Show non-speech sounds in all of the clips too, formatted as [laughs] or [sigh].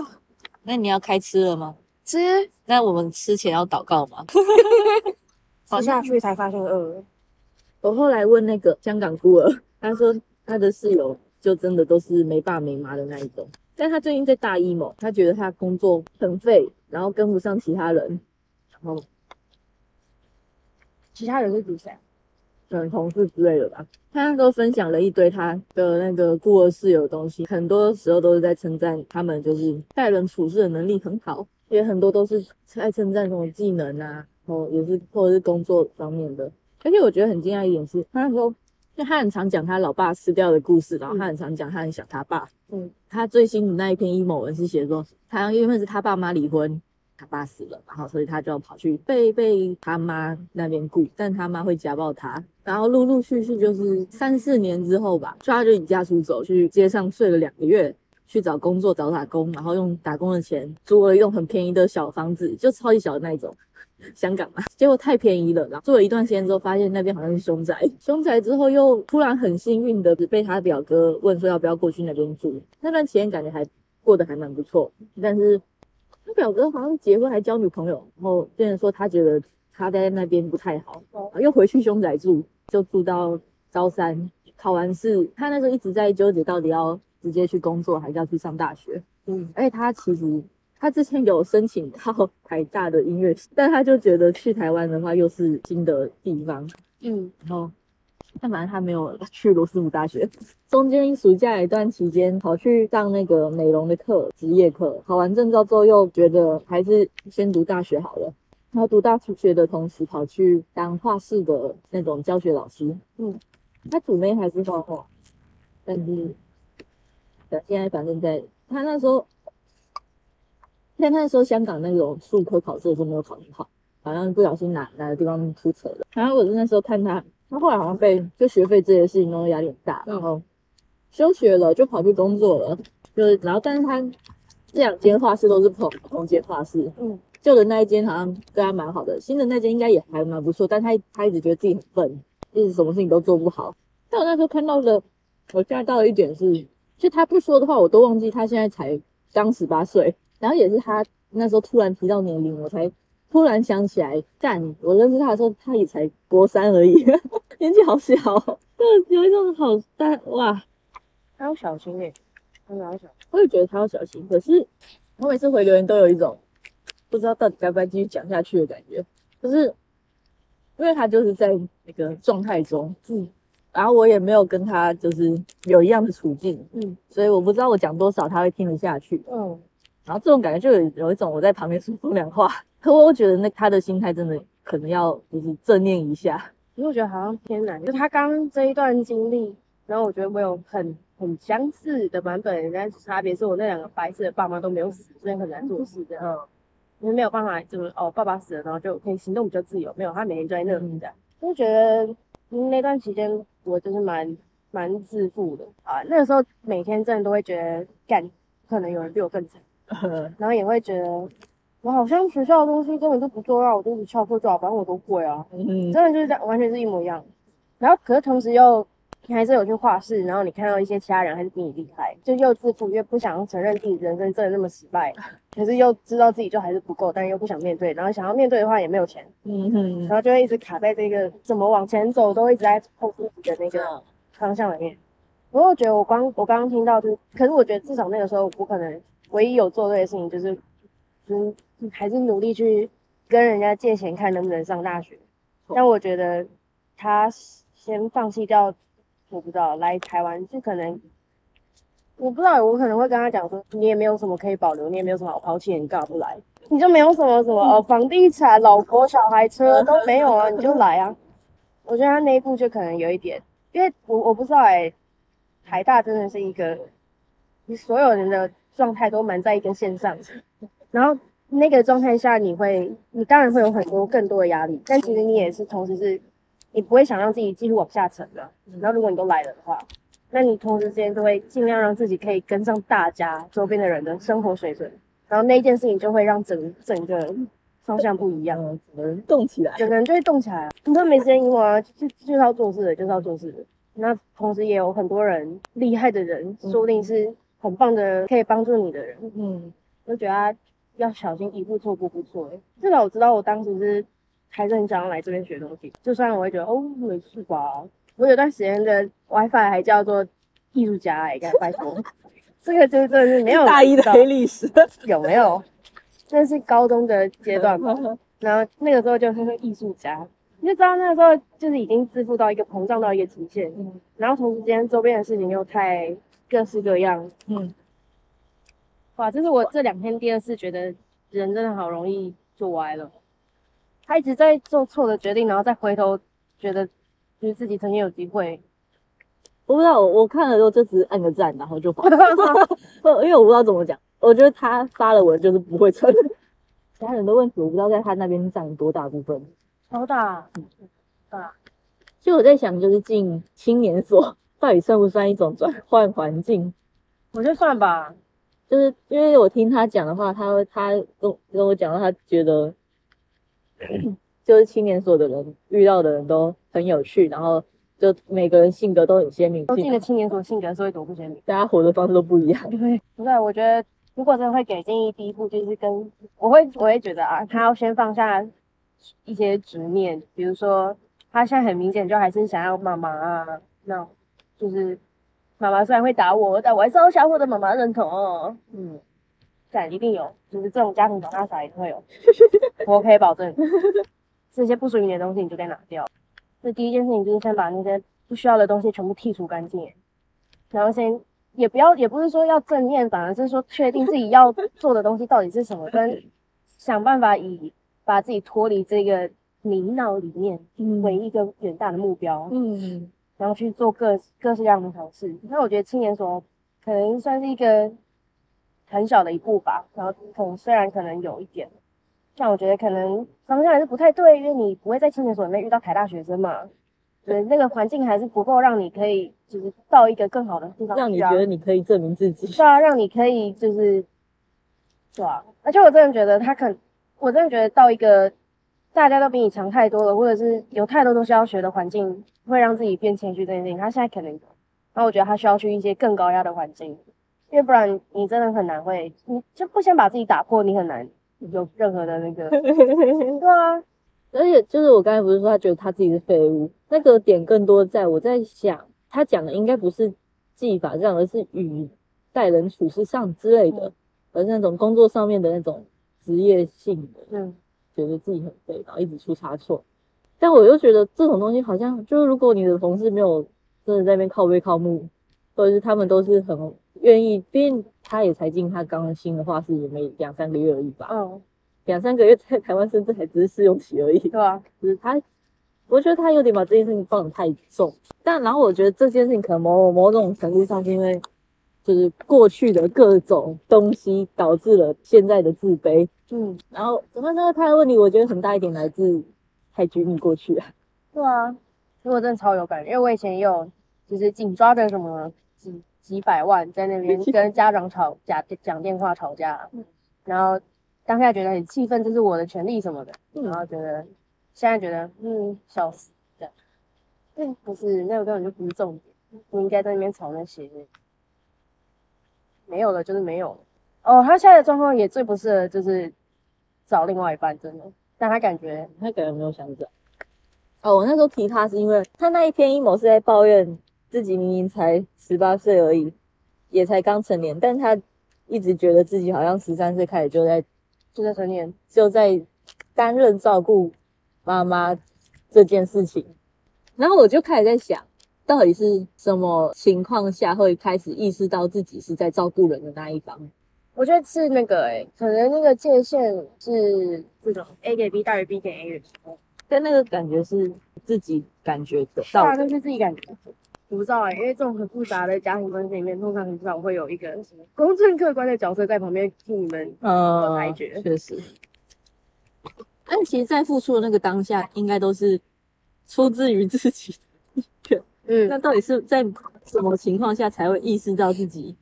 [laughs] 那你要开吃了吗？吃那我们吃前要祷告吗？[laughs] 好下去才发现饿了。我后来问那个香港孤儿，他说他的室友就真的都是没爸没妈的那一种，但他最近在大一某，他觉得他工作很废，然后跟不上其他人，然后其他人是比谁？可能同事之类的吧。他那时候分享了一堆他的那个孤儿室友的东西，很多时候都是在称赞他们就是待人处事的能力很好，也很多都是在称赞什么技能啊，然后也是或者是工作方面的。而且我觉得很惊讶一点是，他那时候因为他很常讲他老爸死掉的故事，然后他很常讲他很想他爸。嗯，他最新的那一篇 emo 文是写说，他因为是他爸妈离婚。他爸死了，然后所以他就要跑去被被他妈那边雇，但他妈会家暴他，然后陆陆续续就是三四年之后吧，所以他就离家出走，去街上睡了两个月，去找工作找打工，然后用打工的钱租了一栋很便宜的小房子，就超级小的那一种，香港嘛，结果太便宜了，然后住了一段时间之后，发现那边好像是凶宅，凶宅之后又突然很幸运的被他表哥问说要不要过去那边住，那段期间感觉还过得还蛮不错，但是。他表哥好像结婚还交女朋友，然后变成说他觉得他在那边不太好，又回去凶宅住，就住到高三考完试，他那时候一直在纠结到底要直接去工作还是要去上大学。嗯，而且他其实他之前有申请到台大的音乐系，但他就觉得去台湾的话又是新的地方。嗯，然后。但反正他没有去罗斯福大学，中间暑假一段期间跑去上那个美容的课，职业课，考完证照之后又觉得还是先读大学好了。然后读大学的同时跑去当画室的那种教学老师。嗯，他主妹还是画画，但是，现在反正在他那时候，但那时候香港那种数科考试的时候没有考很好，好像不小心哪哪个地方出错了。然后我那时候看他。他后来好像被就学费这些事情弄得压力很大，然后休学了，就跑去工作了。就是然后，但是他这两间画室都是同同间画室，嗯，旧的那一间好像对他蛮好的，新的那间应该也还蛮不错。但他他一直觉得自己很笨，一直什么事情都做不好。但我那时候看到的，我现在到了一点是，就他不说的话，我都忘记他现在才刚十八岁。然后也是他那时候突然提到年龄，我才。突然想起来，干！我认识他的时候，他也才国三而已，[laughs] 年纪好小，就有一种好大哇！他要小心哎，他要小，我也觉得他要小心。可是我每次回留言都有一种不知道到底该不该继续讲下去的感觉，就是因为他就是在那个状态中，嗯，然后我也没有跟他就是有一样的处境，嗯，所以我不知道我讲多少他会听得下去，嗯，然后这种感觉就有有一种我在旁边说风凉话。可我觉得那他的心态真的可能要就是正念一下，因为我觉得好像偏难。就他刚这一段经历，然后我觉得我有很很相似的版本，但差别是我那两个白色的爸妈都没有死，所以很难做事的。嗯。因为没有办法，就是哦，爸爸死了，然后就可以行动比较自由。没有，他每天就在那里这样。就觉得那段期间我就是蛮蛮自负的啊。那个时候每天真的都会觉得干，可能有人比我更惨，[laughs] 然后也会觉得。我好像学校的东西根本就不重要，我就是翘课就好，反正我都会啊，真的就是这样，完全是一模一样。然后，可是同时又你还是有去画室，然后你看到一些其他人还是比你厉害，就又自负，又不想承认自己人生真的那么失败，可是又知道自己就还是不够，但又不想面对，然后想要面对的话也没有钱，嗯哼，然后就会一直卡在这个怎么往前走都一直在后自己的那个方向里面。不过我觉得我刚我刚刚听到就是，可是我觉得至少那个时候我可能唯一有做对的事情就是，嗯。还是努力去跟人家借钱，看能不能上大学。但我觉得他先放弃掉，我不知道来台湾就可能，我不知道，我可能会跟他讲说，你也没有什么可以保留，你也没有什么好抛弃，你干嘛不来？你就没有什么什么呃房地产、老婆、小孩、车都没有啊，你就来啊。[laughs] 我觉得他那一步就可能有一点，因为我我不知道哎，台大真的是一个，你所有人的状态都蛮在一根线上，然后。那个状态下，你会，你当然会有很多更多的压力，但其实你也是同时是，你不会想让自己继续往下沉的。然后如果你都来了的话，那你同时之间都会尽量让自己可以跟上大家周边的人的生活水准，然后那件事情就会让整整个方向不一样，整个人动起来，整个人就会动起来。你说没时间赢我啊，就就是要做事的，就是要做事的。那同时也有很多人厉害的人，说不定是很棒的，可以帮助你的人。嗯。我就觉得他要小心一步错步步错。至少我知道我当时是还是很想要来这边学东西，就算我会觉得哦没事吧。我有段时间的 WiFi 还叫做艺术家哎、欸，拜托，[laughs] 这个就真的是没有大一的黑历史，[laughs] 有没有？那是高中的阶段吧。然后那个时候就是艺术家，你就知道那个时候就是已经自负到一个膨胀到一个极限，然后同时间周边的事情又太各式各样，嗯，哇，这是我这两天第二次觉得人真的好容易就歪了。他一直在做错的决定，然后再回头觉得就是自己曾经有机会，我不知道，我我看了之后就只是按个赞，然后就发，不 [laughs] 因为我不知道怎么讲，我觉得他发了文就是不会成，其他人的问题我不知道在他那边占多大部分。超大，其实我在想，就是进青年所到底算不算一种转换环境？我觉得算吧。就是因为我听他讲的话，他会他跟跟我讲到，他觉得就是青年所的人遇到的人都很有趣，然后就每个人性格都很鲜明，都进了青年所，性格是会多不鲜明。大家活的方式都不一样。对，[laughs] 不对，我觉得如果真的会给建议，第一步就是跟我会我会觉得啊，他要先放下一些执念，比如说他现在很明显就还是想要妈妈啊，那就是妈妈虽然会打我，但我还是要想获得妈妈认同哦。嗯，但一定有，就是这种家庭长大小孩一定会有，[laughs] 我可以保证。[laughs] 这些不属于你的东西，你就该拿掉。这第一件事情就是先把那些不需要的东西全部剔除干净，然后先也不要，也不是说要正面，反而是说确定自己要做的东西到底是什么，跟想办法以把自己脱离这个泥淖里面为一个远大的目标，嗯，然后去做各各式各样的尝试。那我觉得青年所可能算是一个很小的一步吧，然后可能虽然可能有一点。像我觉得可能方向还是不太对，因为你不会在青年所里面遇到台大学生嘛，对，那个环境还是不够让你可以就是到一个更好的地方啊，让你觉得你可以证明自己。对啊，让你可以就是，对啊，而且我真的觉得他肯，我真的觉得到一个大家都比你强太多了，或者是有太多东西要学的环境，会让自己变谦虚这件事情，他现在可能有，然后我觉得他需要去一些更高压的环境，因为不然你真的很难会，你就不先把自己打破，你很难有任何的那个，[laughs] 对啊，而且就是我刚才不是说他觉得他自己是废物，那个点更多在我在想，他讲的应该不是技法上，而是与待人处事上之类的，而是那种工作上面的那种职业性的，嗯，觉得自己很废，然后一直出差错。但我又觉得这种东西好像就是，如果你的同事没有真的在那边靠背靠木，或者是他们都是很愿意，毕竟他也才进他刚新的画室也没两三个月而已吧，嗯，两三个月在台湾甚至还只是试用期而已。对啊，就是他，我觉得他有点把这件事情放得太重。但然后我觉得这件事情可能某某种程度上是因为，就是过去的各种东西导致了现在的自卑。嗯，然后怎么那个他的问题，我觉得很大一点来自太拘泥过去。啊。对啊，我真的超有感，因为我以前也有就是紧抓着什么几几百万在那边 [laughs] 跟家长吵架讲电话吵架，然后当下觉得很气愤，这是我的权利什么的，然后觉得现在觉得嗯笑死这样，嗯不是那个根本就不是重点，不应该在那边吵那些，没有了就是没有了。哦，他现在的状况也最不适合就是找另外一半，真的，但他感觉他可能没有想着。哦，我那时候提他是因为他那一篇阴谋是在抱怨自己明明才十八岁而已，也才刚成年，但他一直觉得自己好像十三岁开始就在就在成年。就在担任照顾妈妈这件事情，然后我就开始在想，到底是什么情况下会开始意识到自己是在照顾人的那一方？我觉得是那个诶、可能那个界限是这种 A 给 B 大于 B 给 A 的时候，但那个感觉是自己感觉得当然到的，那是自己感觉。我不知道哎、因为这种很复杂的家庭关系里面，通常很少会有一个什么公正客观的角色在旁边替你们呃裁决确实。但其实，在付出的那个当下，应该都是出自于自己的意愿。嗯那到底是在什么情况下才会意识到自己？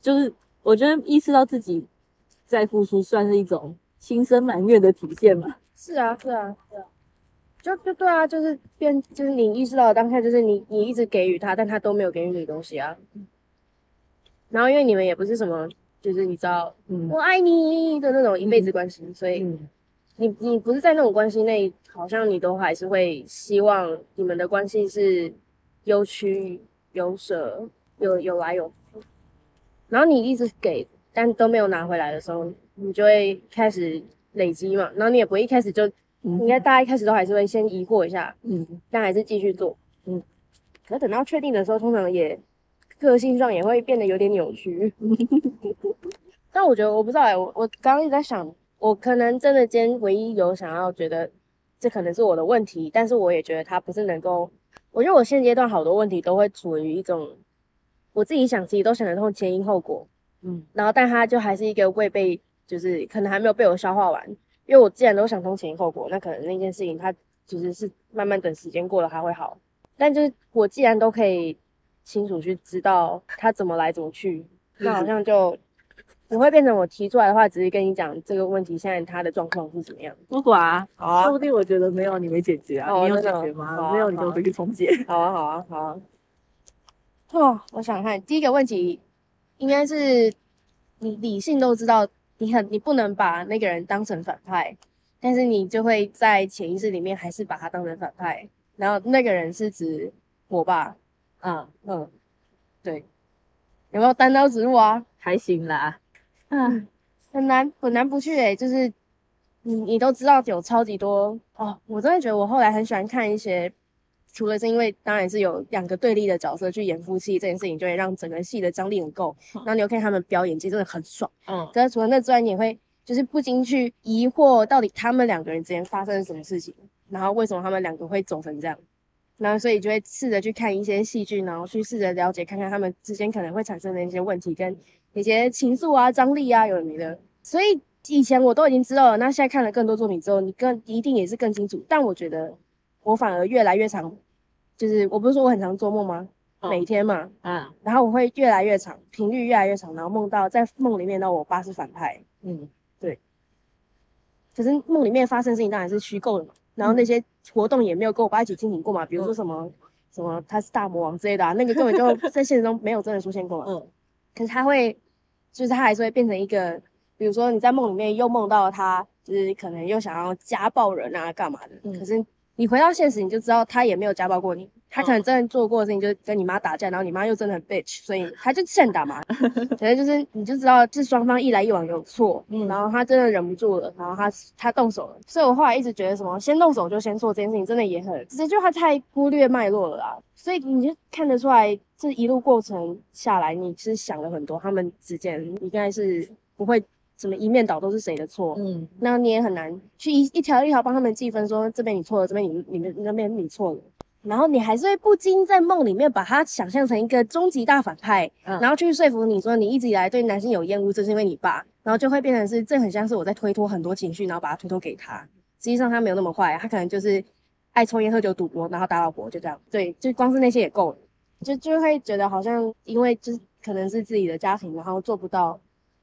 就是我觉得意识到自己在付出，算是一种心生埋怨的体现嘛。是啊是啊是啊，就就对啊，就是变就是你意识到的当下，就是你你一直给予他，但他都没有给予你东西啊。然后因为你们也不是什么就是你知道嗯我爱你的那种一辈子关系，所以嗯你你不是在那种关系内，好像你都还是会希望你们的关系是有取有舍，有有来有回。然后你一直给，但都没有拿回来的时候，你就会开始累积嘛。然后你也不会一开始就，应该大家一开始都还是会先疑惑一下，嗯但还是继续做。嗯，可是等到确定的时候，通常也个性上也会变得有点扭曲。[laughs] 但我觉得我不知道哎、我我刚刚一直在想，我可能真的今天唯一有想要觉得这可能是我的问题，但是我也觉得它不是能够，我觉得我现阶段好多问题都会处于一种我自己想自己都想得通前因后果，嗯然后但他就还是一个未被，就是可能还没有被我消化完，因为我既然都想通前因后果，那可能那件事情它其实是慢慢等时间过了它会好，但就是我既然都可以清楚去知道它怎么来怎么去，那好像就不会变成我提出来的话，只是跟你讲这个问题现在他的状况是怎么样。不管啊，好啊说不定我觉得没有你没解决啊，哦你有解决吗？啊没有你就回去重解。好啊，好啊，好啊。哦，我想想看，第一个问题应该是你理性都知道，你很你不能把那个人当成反派，但是你就会在潜意识里面还是把他当成反派。然后那个人是指我爸，啊，嗯，对，有没有单刀直入啊？还行啦。啊，很难很难不去诶、就是你你都知道有超级多哦，我真的觉得我后来很喜欢看一些，除了是因为当然是有两个对立的角色去演夫妻这件事情，就会让整个戏的张力很够，然后你又看他们表演，其实真的很爽。嗯可是除了那之外，你也会就是不禁去疑惑，到底他们两个人之间发生了什么事情，然后为什么他们两个会走成这样。然后，所以就会试着去看一些戏剧，然后去试着了解看看他们之间可能会产生的一些问题，跟一些情愫啊、张力啊，有的没的。所以以前我都已经知道了，那现在看了更多作品之后，你更一定也是更清楚。但我觉得我反而越来越长，就是我不是说我很常做梦吗？嗯每天嘛，啊，然后我会越来越长，频率越来越长，然后梦到在梦里面呢，我爸是反派，嗯。可是梦里面发生的事情当然是虚构的嘛，然后那些活动也没有跟我爸一起进行过嘛，比如说什么、什么他是大魔王之类的啊，那个根本就 [laughs] 在现实中没有真的出现过嘛。嗯。可是他会，就是他还是会变成一个，比如说你在梦里面又梦到他，就是可能又想要家暴人啊，干嘛的。嗯。可是你回到现实，你就知道他也没有家暴过你，他可能真的做过的事情就是跟你妈打架，然后你妈又真的很 bitch，所以他就欠打嘛。[laughs] 反正就是你就知道这双方一来一往有错，嗯然后他真的忍不住了，然后他他动手了。所以我后来一直觉得什么先动手就先做这件事情，真的也很，这句话太忽略脉络了啦。所以你就看得出来，这一路过程下来，你是想了很多，他们之间应该是不会什么一面倒都是谁的错，嗯那你也很难去一一条一条帮他们计分，说这边你错了，这边你你们那边你错了。然后你还是会不禁在梦里面把他想象成一个终极大反派，嗯然后去说服你说你一直以来对男性有厌恶，这是因为你爸，然后就会变成是这很像是我在推脱很多情绪，然后把它推脱给他。实际上他没有那么坏，他可能就是爱抽烟、喝酒、赌博，然后打老婆，就这样。对，就光是那些也够了，就就会觉得好像因为就是可能是自己的家庭，然后做不到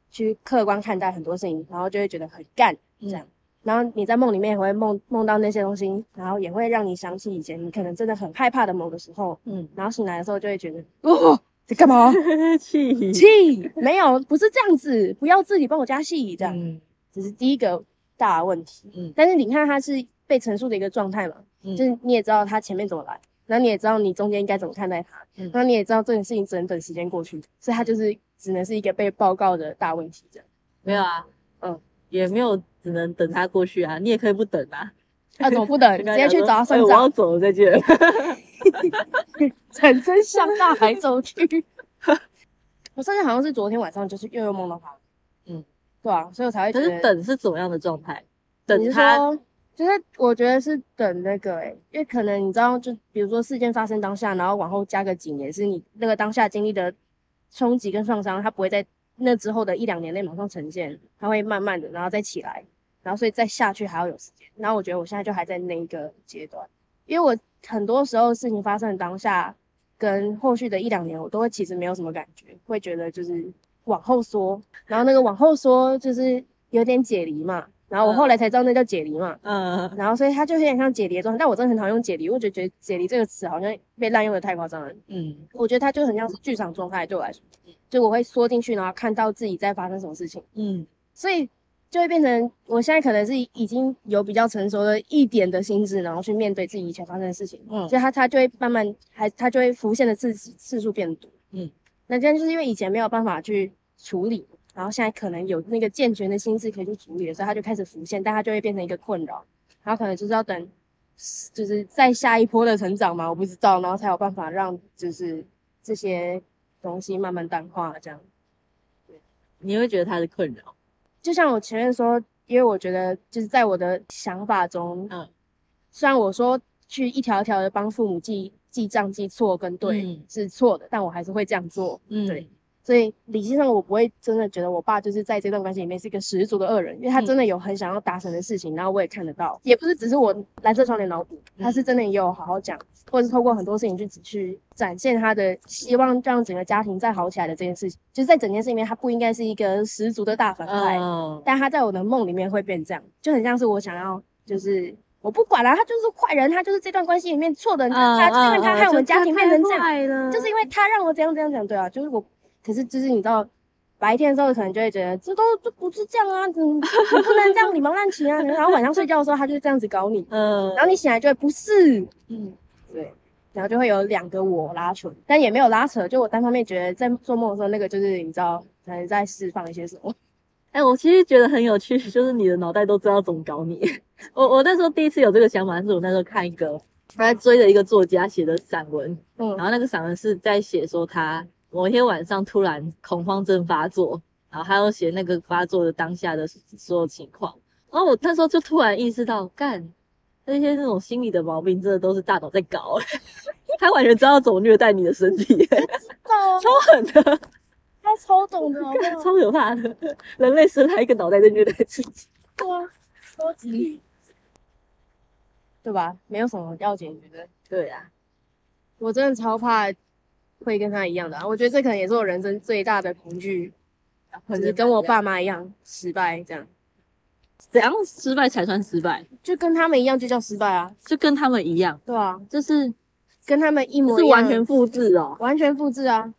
去客观看待很多事情，然后就会觉得很干这样。然后你在梦里面也会梦梦到那些东西，然后也会让你想起以前你可能真的很害怕的某个时候，嗯，然后醒来的时候就会觉得，哦，在干嘛？[laughs] 气。气。没有，不是这样子，不要自己帮我加戏，这样，嗯。只是第一个大问题。嗯。但是你看它是被陈述的一个状态嘛，嗯。就是你也知道它前面怎么来，然后你也知道你中间应该怎么看待它，嗯。然后你也知道这件事情只能等时间过去，所以它就是只能是一个被报告的大问题这样。没有啊，嗯，也没有，只能等他过去啊，你也可以不等啊，那怎么不等？[laughs] 直接去找他算哎我要账，走了，再见。[laughs] 转身向大海走去。我甚至好像是昨天晚上，就是又又梦到他，嗯，对啊，所以我才会觉得可是等是怎么样的状态？等他，说，就是我觉得是等那个、欸，因为可能你知道，就比如说事件发生当下，然后往后加个几年，是你那个当下经历的冲击跟创伤，它不会在那之后的一两年内马上呈现，它会慢慢的，然后再起来，然后所以再下去还要有时间。然后我觉得我现在就还在那一个阶段，因为我很多时候事情发生的当下跟后续的一两年，我都会其实没有什么感觉，会觉得就是往后缩，然后那个往后缩就是有点解离嘛。然后我后来才知道那叫解离嘛，嗯，然后所以它就有点像解离的状态，但我真的很讨厌用解离，我就觉得解离这个词好像被滥用的太夸张了。嗯，我觉得它就很像是剧场状态对我来说，就我会缩进去，然后看到自己在发生什么事情，嗯，所以就会变成我现在可能是已经有比较成熟的一点的心智，然后去面对自己以前发生的事情，嗯。所以它它就会慢慢还它就会浮现的次次数变多，嗯，那这样就是因为以前没有办法去处理，然后现在可能有那个健全的心智可以去处理的时候，它就开始浮现，但它就会变成一个困扰，然后可能就是要等，就是在下一波的成长嘛，我不知道，然后才有办法让就是这些东西慢慢淡化，这样。你会觉得他是困扰，就像我前面说，因为我觉得就是在我的想法中，嗯，虽然我说去一条一条的帮父母记记账记错跟对、嗯。是错的，但我还是会这样做，嗯，对，所以理性上我不会真的觉得我爸就是在这段关系里面是一个十足的恶人，因为他真的有很想要达成的事情，然后我也看得到，也不是只是我蓝色窗帘脑补，他是真的也有好好讲，或者是透过很多事情去去展现他的希望让整个家庭再好起来的这件事情，就是在整件事里面他不应该是一个十足的大反派，嗯，但他在我的梦里面会变这样，就很像是我想要，就是我不管了、他就是坏人，他就是这段关系里面错的人，他就是因为他害我们家庭变成这样，样就是因为他让我这样这样讲，对啊，就是我，可是就是你知道，白天的时候可能就会觉得这都这不是这样啊，你你不能这样理盲乱情啊，然后晚上睡觉的时候他就这样子搞你，嗯，然后你醒来就会不是，嗯，对。然后就会有两个我拉扯，但也没有拉扯，就我单方面觉得在做梦的时候，那个就是你知道，可能在释放一些什么。[laughs] 哎、我其实觉得很有趣，就是你的脑袋都知道怎么搞你。我我那时候第一次有这个想法，是我那时候看一个他在追的一个作家写的散文，嗯然后那个散文是在写说他某一天晚上突然恐慌症发作，然后还有写那个发作的当下的所有情况。然后我那时候就突然意识到，干那些那种心理的毛病，真的都是大脑在搞，[laughs] 他完全知道怎么虐待你的身体，超狠的，他超懂的？[laughs] 超可怕的。人类生来一个脑袋在虐待自己。对啊，超级，对吧？没有什么要解决的。对啊，我真的超怕会跟他一样的、啊，我觉得这可能也是我人生最大的恐惧，就是跟我爸妈一样失败，这样怎样失败才算失败？就跟他们一样就叫失败啊，就跟他们一样，对啊，就是跟他们一模是一样，完全复制哦。完全复制啊。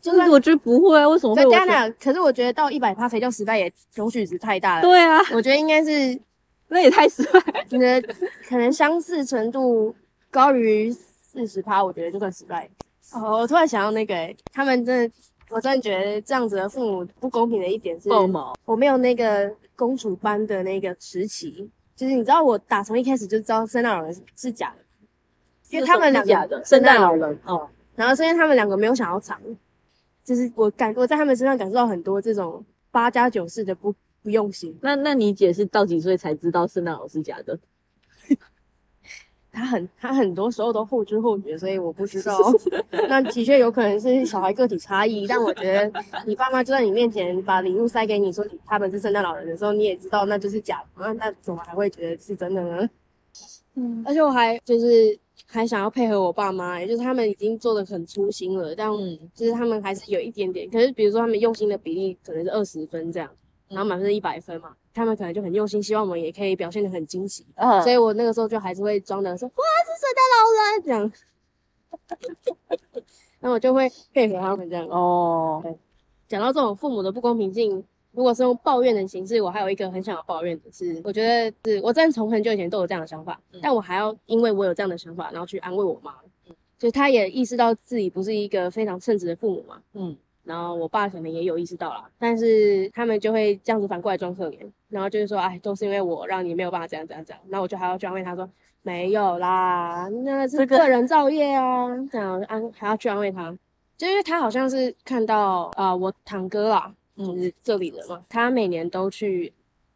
就是我觉得不会啊，为什么会我觉得？在加拿大，可是我觉得到一百趴才叫失败，也容许值太大了。对啊，我觉得应该是那也太失败。你的可能相似程度高于四十趴，我觉得就算失败。哦，我突然想到那个、欸，他们真的，我真的觉得这样子的父母不公平的一点是，爆毛，我没有那个公主般的那个时期，就是你知道我打从一开始就知道圣诞老人是是假的，因为他们两个假的圣诞老人哦，然后是因为他们两个没有想要藏，就是我感我在他们身上感受到很多这种八加九式的不不用心。那那你姐是到几岁才知道圣诞老人是假的？他很他很多时候都后知后觉，所以我不知道。[laughs] 那的确有可能是小孩个体差异，但我觉得你爸妈就在你面前把礼物塞给你，说他们是圣诞老人的时候，你也知道那就是假的，那那怎么还会觉得是真的呢？嗯而且我还就是还想要配合我爸妈，也就是他们已经做的很粗心了，但嗯就是他们还是有一点点，可是比如说他们用心的比例可能是二十分这样，然后满分是一百分嘛，他们可能就很用心，希望我们也可以表现的很惊喜，嗯所以我那个时候就还是会装的说哇是圣诞老人？这样，那我就会配合他们这样。哦，讲到这种父母的不公平性，如果是用抱怨的形式，我还有一个很想要抱怨的是，我觉得是我真的从很久以前都有这样的想法，嗯但我还要因为我有这样的想法，然后去安慰我妈，就是她也意识到自己不是一个非常称职的父母嘛，嗯然后我爸可能也有意识到啦，但是他们就会这样子反过来装可怜，然后就是说，哎，都是因为我让你没有办法这样这样这样，那我就还要去安慰他说，没有啦，那是个个人造业啊，这样安还要去安慰他，就因为他好像是看到啊、呃我堂哥啦，就是这里人嘛，他每年都去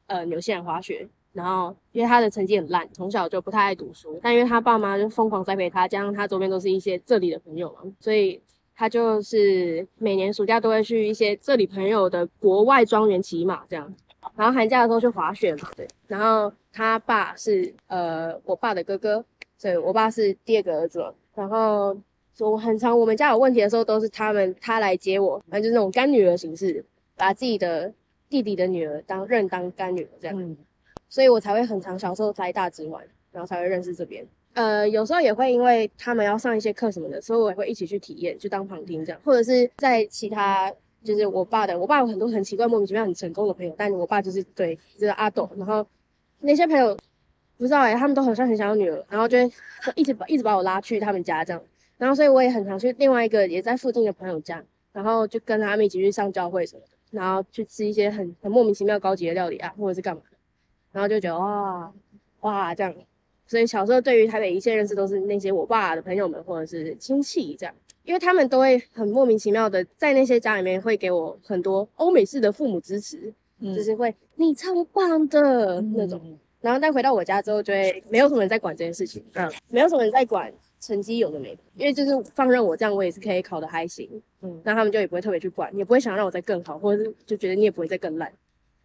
呃纽西兰滑雪。然后，因为他的成绩很烂，从小就不太爱读书，但因为他爸妈就疯狂栽培他，加上他周边都是一些这里的朋友嘛，所以他就是每年暑假都会去一些这里朋友的国外庄园骑马这样，然后寒假的时候去滑雪嘛，对。然后他爸是呃我爸的哥哥，所以我爸是第二个儿子嘛。然后我很常我们家有问题的时候，都是他们他来接我，反正就是那种干女儿形式，把自己的弟弟的女儿当认当干女儿这样，嗯，所以我才会很常小时候来大直玩，然后才会认识这边。呃，有时候也会因为他们要上一些课什么的，所以我也会一起去体验，去当旁听这样，或者是在其他就是我爸的，我爸有很多很奇怪、莫名其妙很成功的朋友，但我爸就是对就是阿斗，然后那些朋友不知道哎、他们都好像很想要女儿，然后就一直把一直把我拉去他们家这样，然后所以我也很常去另外一个也在附近的朋友家，然后就跟他们一起去上教会什么的，然后去吃一些很很莫名其妙高级的料理啊，或者是干嘛，然后就觉得哇哇这样。所以小时候对于台北一切认识都是那些我爸的朋友们或者是亲戚这样，因为他们都会很莫名其妙的在那些家里面会给我很多欧美式的父母支持，嗯就是会你超棒的那种。然后但回到我家之后，就会没有什么人在管这件事情，嗯没有什么人在管成绩有的没的，因为就是放任我这样，我也是可以考得还行，嗯那他们就也不会特别去管，也不会想让我再更好，或者是就觉得你也不会再更烂。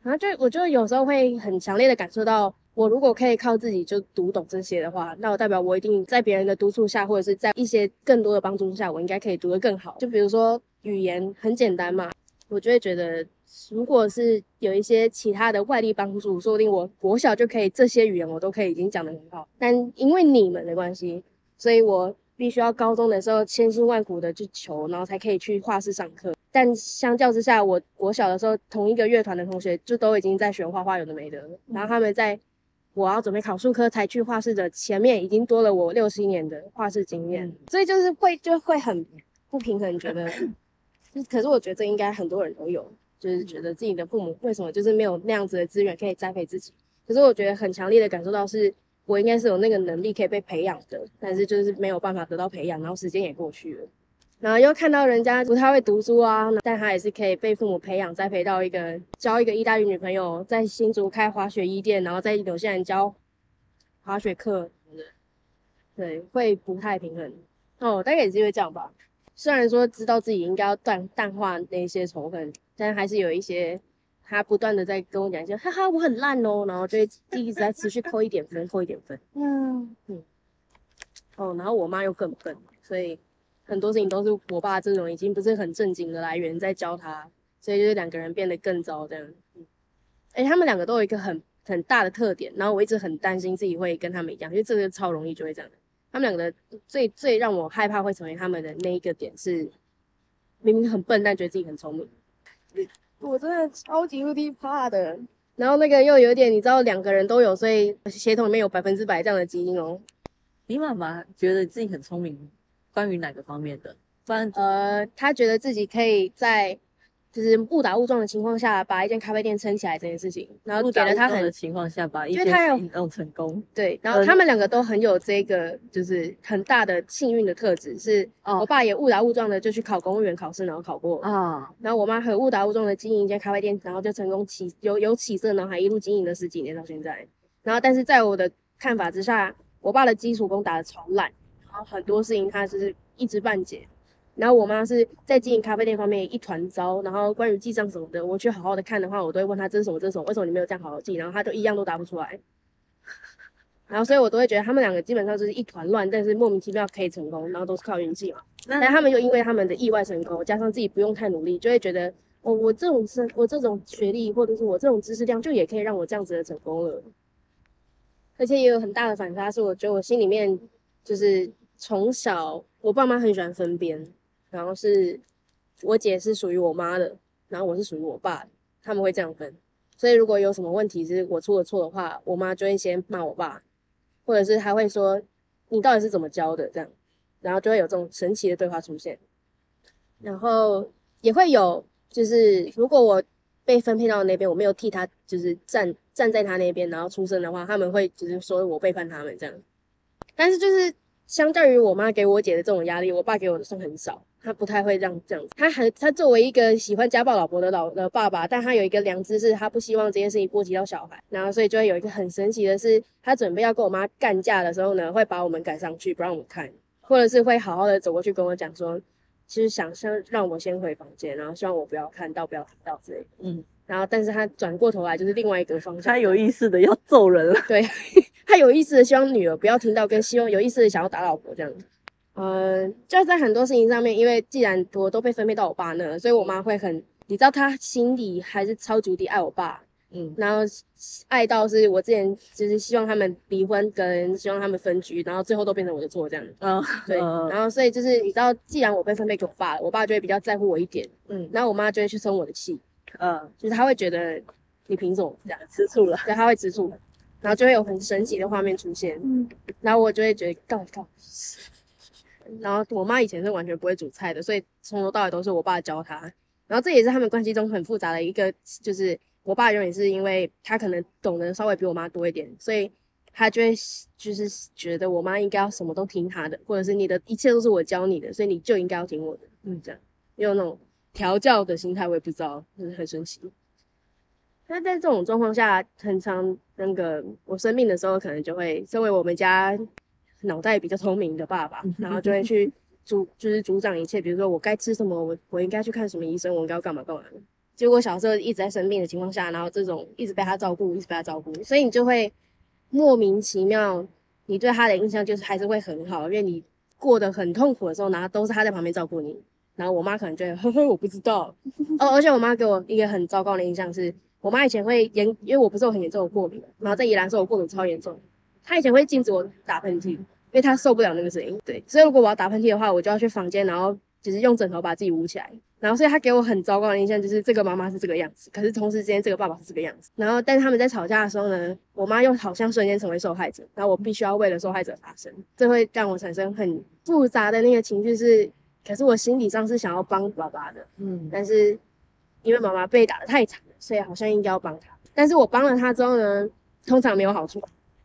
然后就我就有时候会很强烈的感受到，我如果可以靠自己就读懂这些的话，那我代表我一定在别人的督促下，或者是在一些更多的帮助下，我应该可以读得更好。就比如说语言很简单嘛，我就会觉得，如果是有一些其他的外力帮助，说不定我国小就可以这些语言我都可以已经讲得很好。但因为你们的关系，所以我必须要高中的时候千辛万苦的去求，然后才可以去画室上课。但相较之下，我我小的时候同一个乐团的同学就都已经在学画画，有的没的。然后他们在我要准备考数科才去画室的前面，已经多了我六七年的画室经验，嗯所以就是会就会很不平衡，觉得。[laughs] 可是我觉得这应该很多人都有，就是觉得自己的父母为什么就是没有那样子的资源可以栽培自己。可是我觉得很强烈的感受到是，我应该是有那个能力可以被培养的，但是就是没有办法得到培养，然后时间也过去了。然后又看到人家不太会读书啊，但他也是可以被父母培养栽培到一个交一个意大利女朋友，在新竹开滑雪衣店，然后在纽西兰教滑雪课什么的，对，会不太平衡。哦，大概也是因为这样吧。虽然说知道自己应该要淡淡化那些仇恨，但还是有一些他不断的在跟我讲一些，哈哈，我很烂哦，然后就一直在持续扣一点分，扣一点分。嗯哦，然后我妈又更笨，所以很多事情都是我爸这种已经不是很正经的来源在教他，所以就是两个人变得更糟这样。嗯，哎，他们两个都有一个很很大的特点，然后我一直很担心自己会跟他们一样，因为这个超容易就会这样的。他们两个最最让我害怕会成为他们的那一个点是，明明很笨，但觉得自己很聪明。我真的超级无敌怕的。然后那个又有点，你知道两个人都有，所以血统里面有百分之百这样的基因哦。你妈妈觉得自己很聪明，关于哪个方面的？呃，他觉得自己可以在就是误打误撞的情况下把一间咖啡店撑起来这件事情，然后给了他很撞的情况下把因为他有弄成功。对，然后呃他们两个都很有这个就是很大的幸运的特质，是哦我爸也误打误撞的就去考公务员考试，然后考过，啊，然后我妈很误打误撞的经营一间咖啡店，然后就成功起有有起色，然后还一路经营了十几年到现在。然后但是在我的看法之下，我爸的基础功打得超烂，然后很多事情他就是一知半解。然后我妈是在经营咖啡店方面一团糟，然后关于记账什么的，我去好好的看的话，我都会问他这是什么这是什么，为什么你没有这样好好记？然后他就一样都答不出来。[laughs] 然后所以我都会觉得他们两个基本上就是一团乱，但是莫名其妙可以成功，然后都是靠运气嘛。但那他们又因为他们的意外成功，加上自己不用太努力，就会觉得哦，我这种是，我这种学历或者是我这种知识量，就也可以让我这样子的成功了。而且也有很大的反差，是我觉得我心里面就是从小我爸妈很喜欢分边，然后是我姐是属于我妈的，然后我是属于我爸的，他们会这样分。所以如果有什么问题是我出了错的话，我妈就会先骂我爸，或者是还会说你到底是怎么教的这样。然后就会有这种神奇的对话出现，然后也会有，就是如果我被分配到那边，我没有替他就是站站在他那边，然后出声的话，他们会就是说我背叛他们这样。但是就是相较于我妈给我姐的这种压力，我爸给我的算很少，他不太会让这样子。他很他作为一个喜欢家暴老婆的老的爸爸，但他有一个良知是他不希望这件事情波及到小孩，然后所以就会有一个很神奇的是，他准备要跟我妈干架的时候呢，会把我们赶上去不让我们看。或者是会好好的走过去跟我讲说，其实想先让我先回房间，然后希望我不要看到，不要听到之类的。嗯，然后，但是他转过头来就是另外一个方向，他有意识的要揍人了。对 [laughs] 他有意识的希望女儿不要听到，跟希望有意识的想要打老婆这样。嗯、就在很多事情上面，因为既然我都被分配到我爸那，所以我妈会很你知道她心里还是超级无敌爱我爸，嗯。然后爱到是我之前就是希望他们离婚，跟希望他们分居，然后最后都变成我的错这样。嗯对，嗯然后所以就是你知道，既然我被分配给我爸了，我爸就会比较在乎我一点，嗯。然后我妈就会去生我的气，嗯，就是他会觉得你凭什么这样，吃醋了。对，他会吃醋，然后就会有很神奇的画面出现，嗯然后我就会觉得告告。然后我妈以前是完全不会煮菜的，所以从头到尾都是我爸教她。然后这也是他们关系中很复杂的一个，就是我爸永远是因为他可能懂得稍微比我妈多一点，所以他就会就是觉得我妈应该要什么都听他的，或者是你的一切都是我教你的，所以你就应该要听我的，嗯，这样有那种调教的心态，我也不知道，就是很神奇。那在这种状况下，很常那个我生病的时候，可能就会身为我们家脑袋比较聪明的爸爸，然后就会去主就是主掌一切，比如说我该吃什么，我我应该去看什么医生，我应该要干嘛干嘛。结果小时候一直在生病的情况下，然后这种一直被他照顾，一直被他照顾，所以你就会莫名其妙，你对他的印象就是还是会很好，因为你过得很痛苦的时候，然后都是他在旁边照顾你。然后我妈可能就会 [laughs] 呵呵，我不知道。哦，而且我妈给我一个很糟糕的印象是，我妈以前会严，因为我不是有很严重的过敏，然后在宜兰的时候我过敏超严重，她以前会禁止我打喷嚏，因为她受不了那个声音。对，所以如果我要打喷嚏的话，我就要去房间，然后就是用枕头把自己捂起来。然后所以她给我很糟糕的印象就是这个妈妈是这个样子，可是同时之间这个爸爸是这个样子。然后但是他们在吵架的时候呢，我妈又好像瞬间成为受害者，然后我必须要为了受害者发声，这会让我产生很复杂的那个情绪是，可是我心理上是想要帮爸爸的，嗯但是因为妈妈被打得太惨了，所以好像应该要帮他。但是我帮了他之后呢，通常没有好处，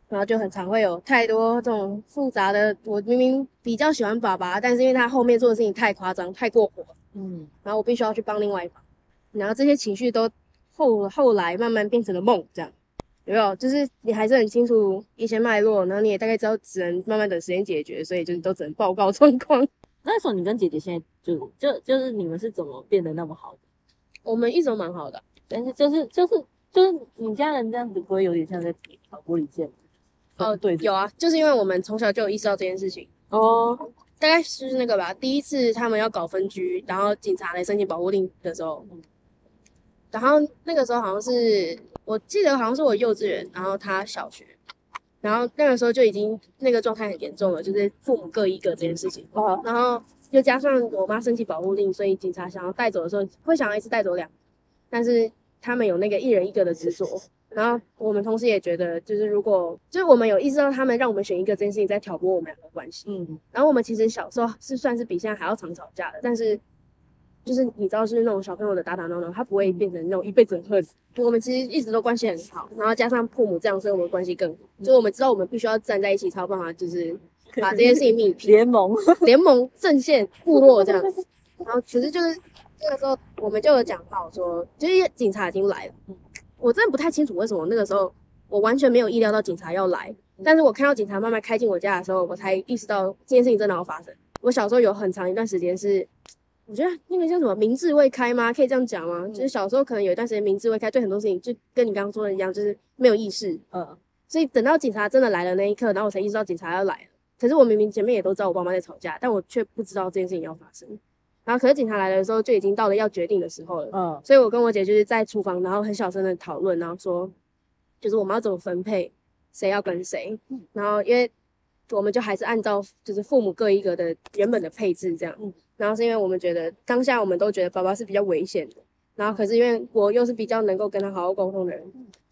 然后就很常会有太多这种复杂的。我明明比较喜欢爸爸，但是因为他后面做的事情太夸张、太过火，嗯然后我必须要去帮另外一方，然后这些情绪都后后来慢慢变成了梦，这样有没有？就是你还是很清楚一些脉络，然后你也大概知道只能慢慢等时间解决，所以就是都只能报告状况。[laughs] 那时候你跟姐姐现在就就就是你们是怎么变得那么好的？我们一直都蛮好的，但是就是就是就是你家人这样子不会有点像在挑拨离间？哦对，有啊，就是因为我们从小就有意识到这件事情。哦，大概就是那个吧，第一次他们要搞分居，然后警察来申请保护令的时候，然后那个时候好像是我记得好像是我幼稚园，然后他小学，然后那个时候就已经那个状态很严重了，就是父母各一个这件事情，哦，然后又加上我妈申请保护令，所以警察想要带走的时候会想要一次带走两，但是他们有那个一人一个的执着。然后我们同时也觉得，就是如果就是我们有意识到他们让我们选一个这件事情在挑拨我们两个关系，嗯然后我们其实小时候是算是比现在还要常吵架的，但是就是你知道是那种小朋友的打打闹闹，他不会变成那种一辈子的恨。我们其实一直都关系很好，然后加上父母这样，所以我们关系更好。就是我们知道我们必须要站在一起才有办法，就是把这件事情密平 [laughs] 联盟，联盟、阵线、部落这样。然后其实就是那个时候我们就有讲到说，就是警察已经来了。我真的不太清楚为什么那个时候我完全没有意料到警察要来，但是我看到警察慢慢开进我家的时候，我才意识到这件事情真的要发生。我小时候有很长一段时间是，我觉得那个叫什么明智未开吗？可以这样讲吗？就是小时候可能有一段时间明智未开，对很多事情就跟你刚刚说的一样，就是没有意识。呃，所以等到警察真的来了那一刻，然后我才意识到警察要来了。可是我明明前面也都知道我爸妈在吵架，但我却不知道这件事情要发生。然后可是警察来的时候，就已经到了要决定的时候了。嗯所以我跟我姐就是在厨房，然后很小声的讨论，然后说，就是我们要怎么分配，谁要跟谁。然后因为我们就还是按照就是父母各一个的原本的配置这样。然后是因为我们觉得当下我们都觉得爸爸是比较危险的，然后可是因为我又是比较能够跟他好好沟通的人，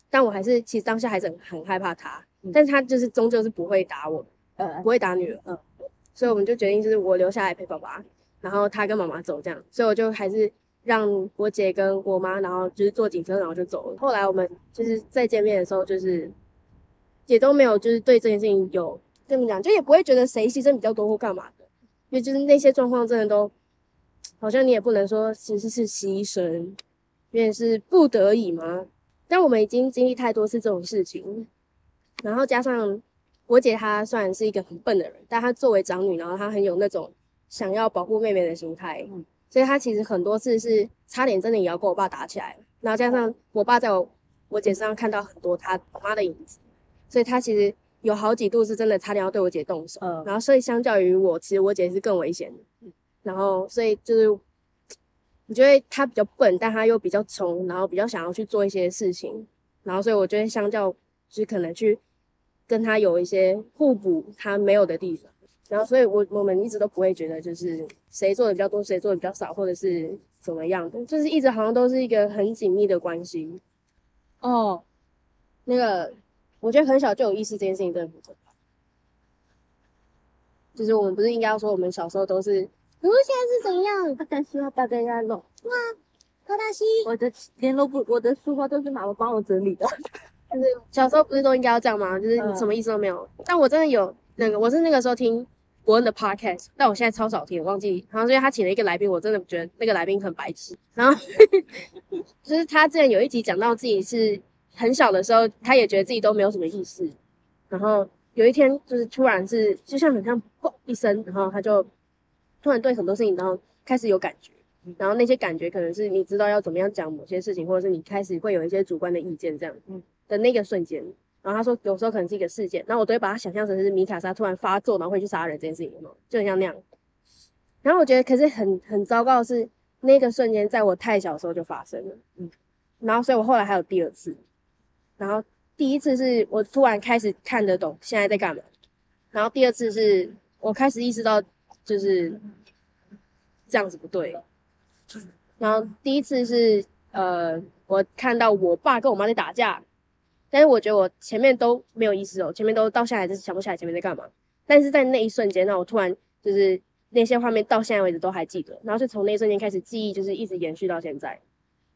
但我还是其实当下还是很很害怕他，但是他就是终究是不会打我，呃不会打女儿，嗯，所以我们就决定就是我留下来陪爸爸，然后他跟妈妈走这样，所以我就还是让我姐跟我妈，然后就是坐警车，然后就走了。后来我们就是再见面的时候，就是也都没有就是对这件事情有怎么讲，就也不会觉得谁牺牲比较多或干嘛的，因为就是那些状况真的都好像你也不能说其实是牺牲，因为是不得已嘛。但我们已经经历太多次这种事情，然后加上我姐她虽然是一个很笨的人，但她作为长女，然后她很有那种想要保护妹妹的心态，嗯所以她其实很多次是差点真的也要跟我爸打起来了。然后加上我爸在我我姐身上看到很多他我妈的影子，所以他其实有好几度是真的差点要对我姐动手。嗯然后所以相较于我，其实我姐是更危险的。然后所以就是你觉得他比较笨，但他又比较冲，然后比较想要去做一些事情，然后所以我觉得相较就是可能去跟他有一些互补他没有的地方，然后所以我我们一直都不会觉得就是谁做的比较多，谁做的比较少，或者是怎么样的，就是一直好像都是一个很紧密的关系。哦，那个我觉得很小就有意识这件事情真的不可怕，就是我们不是应该要说我们小时候都是。我现在是怎样？但是要大概要弄。哇，高大西，我的联络簿、我的书包都是妈妈帮我整理的。就是小时候不是都应该要这样吗？就是你什么意思都没有。但我真的有那个，我是那个时候听伯恩的 podcast，但我现在超少听，我忘记。然后所以他请了一个来宾，我真的觉得那个来宾很白痴。然后 [laughs] 就是他之前有一集讲到自己是很小的时候，他也觉得自己都没有什么意识。然后有一天就是突然是就像很像嘣一声，然后他就。突然对很多事情，然后开始有感觉，然后那些感觉可能是你知道要怎么样讲某些事情，或者是你开始会有一些主观的意见这样的那个瞬间。然后他说，有时候可能是一个事件，然后我都会把它想象成是米卡莎突然发作，然后会去杀人这件事情，就很像那样。然后我觉得，可是很很糟糕的是，那个瞬间在我太小的时候就发生了。嗯，然后所以我后来还有第二次，然后第一次是我突然开始看得懂现在在干嘛，然后第二次是我开始意识到。就是这样子不对，然后第一次是呃，我看到我爸跟我妈在打架，但是我觉得我前面都没有意识哦，前面都到现在就是想不起来前面在干嘛，但是在那一瞬间，那我突然就是那些画面到现在为止都还记得，然后就从那一瞬间开始记忆，就是一直延续到现在，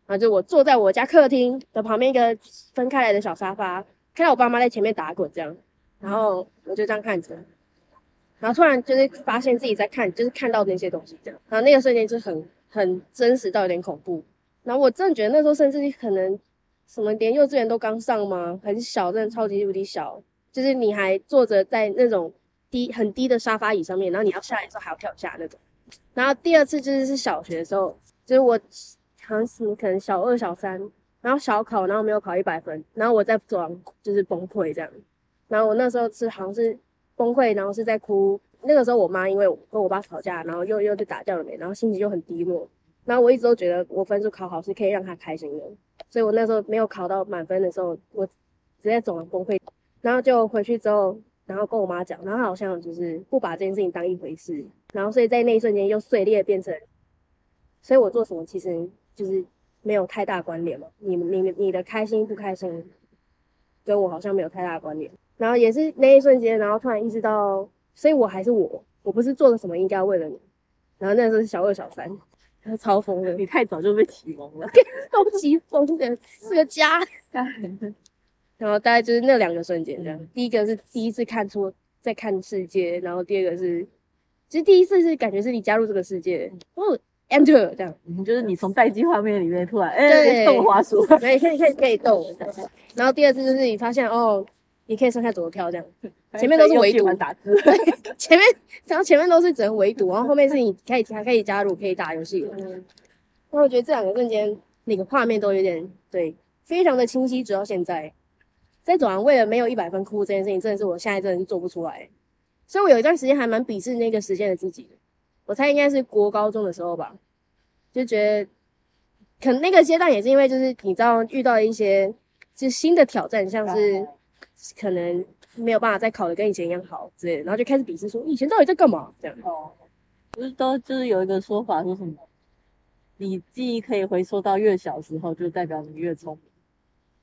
然后就我坐在我家客厅的旁边一个分开来的小沙发，看到我爸妈在前面打滚这样，然后我就这样看着。然后突然就是发现自己在看，就是看到那些东西这样，然后那个瞬间就很很真实到有点恐怖。然后我真的觉得那时候甚至可能什么连幼稚园都刚上吗？很小，真的超级无敌小，就是你还坐着在那种低很低的沙发椅上面，然后你要下来的时候还要跳下那种。然后第二次就是是小学的时候，就是我好像是可能小二小三，然后小考然后没有考一百分，然后我在走廊就是崩溃这样。然后我那时候是好像是。崩溃，然后是在哭。那个时候，我妈因为跟我爸吵架，然后又又去打架了没，然后心情就很低落。然后我一直都觉得我分数考好是可以让她开心的，所以我那时候没有考到满分的时候，我直接走了崩溃。然后就回去之后，然后跟我妈讲，然后好像就是不把这件事情当一回事。然后所以在那一瞬间又碎裂变成，所以我做什么其实就是没有太大关联嘛。你你你的开心不开心，跟我好像没有太大关联。然后也是那一瞬间，然后突然意识到，所以我还是我，我不是做了什么应该为了你。然后那时候是小二小三，他超疯的，你太早就被启蒙了，超级疯的，是个家。然后大概就是那两个瞬间这样，第一个是第一次看出在看世界，然后第二个是，其实第一次是感觉是你加入这个世界，哦，enter 这样，就是你从待机画面里面突然 [laughs] 哎动滑鼠，可以可以可以可以动。然后第二次就是你发现哦。你可以上下左右跳这样，[laughs] 前面都是围堵打字，前面然后前面都是只能围堵，然后后面是你可以还可以加入可以打游戏。嗯，那我觉得这两个瞬间那个画面都有点对，非常的清晰，直到现在。在走廊为了没有一百分哭这件事情，真的是我现在真的是做不出来。所以我有一段时间还蛮鄙视那个时间的自己。我猜应该是国高中的时候吧，就觉得可能那个阶段也是因为就是你知道遇到一些就是新的挑战，像是。可能没有办法再考的跟以前一样好之类的，然后就开始鄙视说以前到底在干嘛这样。哦，不是都就是有一个说法说什么，你记忆可以回溯到越小时候，就代表你越聪明。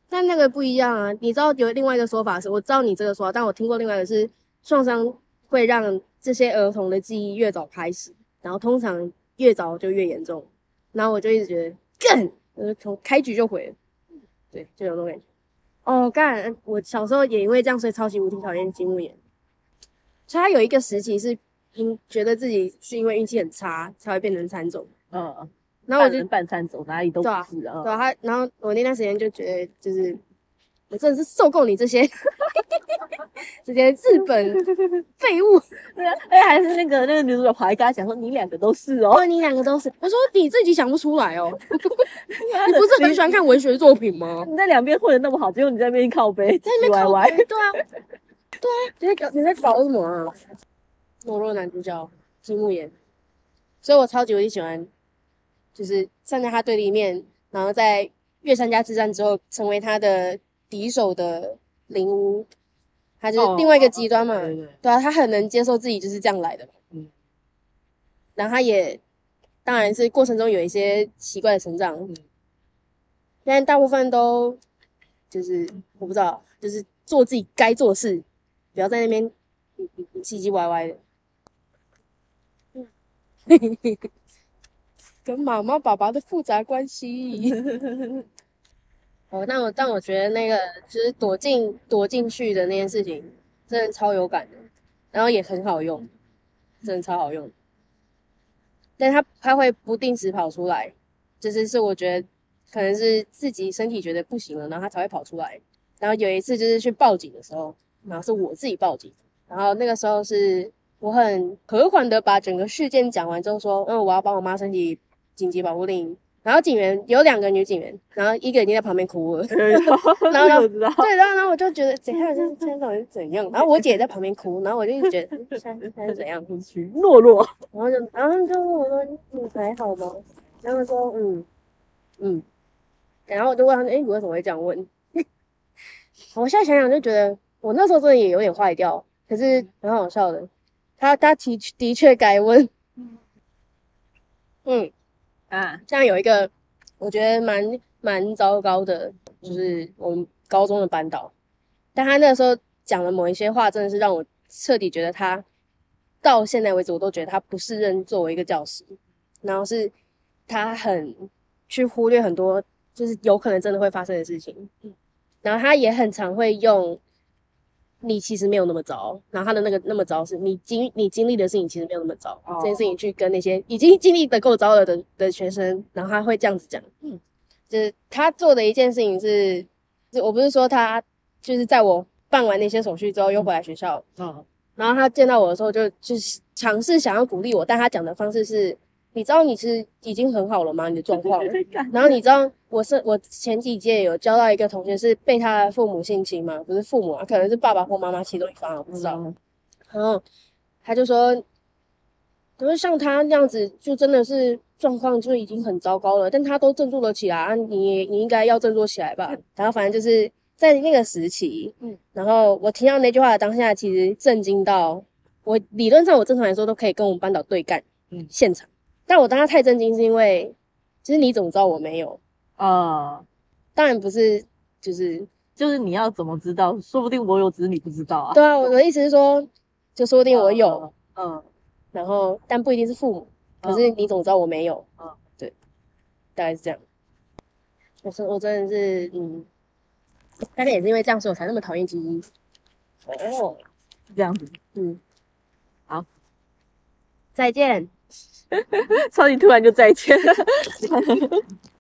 但那个不一样啊，你知道有另外一个说法是，我知道你这个说法，但我听过另外一个是创伤会让这些儿童的记忆越早开始，然后通常越早就越严重。然后我就一直觉得，更，呃，从开局就毁了。对，就有那种感觉。哦，干！我小时候也因为这样，所以超级无敌讨厌金木研。所以他有一个时期是因觉得自己是因为运气很差才会变成三种。嗯，然后我就半三种，哪里都是啊。对啊，他然后我那段时间就觉得就是。我真的是受够你这些 [laughs] 这些日本 [laughs] 废物，对啊，哎，还是那个那个女主角跑来跟他讲说，你两个都是哦，你两个都是。我说你自己想不出来哦，[laughs] 你不是很喜欢看文学作品吗？你在两边混的那么好，只有你在那边靠背，在那边靠背。对啊，对啊，你在搞你在搞什么啊？懦弱男主角金木研，所以我超级无敌喜欢就是站在他对立面，然后在月山家之战之后成为他的敌手的灵屋，他就是另外一个极端嘛。对对，对啊，他很能接受自己就是这样来的。嗯，然后他也当然是过程中有一些奇怪的成长，嗯但大部分都就是我不知道，就是做自己该做的事，不要在那边唧唧歪歪的。嗯 [laughs] 跟妈妈、爸爸的复杂关系。[laughs] 哦，但我但我觉得那个就是躲进躲进去的那件事情，真的超有感的，然后也很好用，真的超好用。但它它会不定时跑出来，就是是我觉得可能是自己身体觉得不行了，然后它才会跑出来。然后有一次就是去报警的时候，然后是我自己报警，然后那个时候是我很和缓的把整个事件讲完之后说，嗯，我要帮我妈身体紧急保护令。然后警员有两个女警员，然后一个已经在旁边哭了，[laughs] [laughs] 然后呢我知道，对，然后然后我就觉得怎样，就是现在到底是怎样？然后我姐也在旁边哭，然后我就觉得嗯现在现在是怎样？去 [laughs] 懦弱，然后就然后就问我说你还好吗？然后他说嗯嗯，然后我就问他说，哎，你为什么会这样问？我现在想想就觉得我那时候真的也有点坏掉，可是很好笑的。他他的的确该问，嗯，啊，像有一个我觉得蛮蛮糟糕的，就是我们高中的班导，但他那个时候讲的某一些话，真的是让我彻底觉得他到现在为止，我都觉得他不是任作为一个教师，然后是他很去忽略很多就是有可能真的会发生的事情，然后他也很常会用。你其实没有那么糟，然后他的那个那么糟是你经你经历的事情其实没有那么糟，哦这件事情去跟那些已经经历的够糟了的的学生，然后他会这样子讲，嗯，就是他做的一件事情是，就我不是说他就是在我办完那些手续之后又回来学校，嗯，然后他见到我的时候就就是尝试想要鼓励我，但他讲的方式是，你知道你是已经很好了吗？你的状况，[laughs] 然后你知道我是我前几届有交到一个同学是被他的父母性侵嘛？不是父母啊，可能是爸爸或妈妈其中一方，我不知道。嗯然后他就说，可是像他那样子，就真的是状况就已经很糟糕了，但他都振作了起来啊，你你应该要振作起来吧。然后反正就是在那个时期，嗯，然后我听到那句话的当下，其实震惊到我，理论上我正常来说都可以跟我们班导对干，嗯嗯，现场，但我当时太震惊是因为，其实你怎么知道我没有？啊，当然不是，就是就是你要怎么知道？说不定我有，只是你不知道啊。对啊，我的意思是说，就说不定我有，嗯，然后但不一定是父母，可是你总知道我没有，嗯对，大概是这样。我说我真的是，嗯，大概也是因为这样，所以我才那么讨厌基因。哦，是这样子，嗯，好，再见。[laughs] 超级突然就再见。[laughs]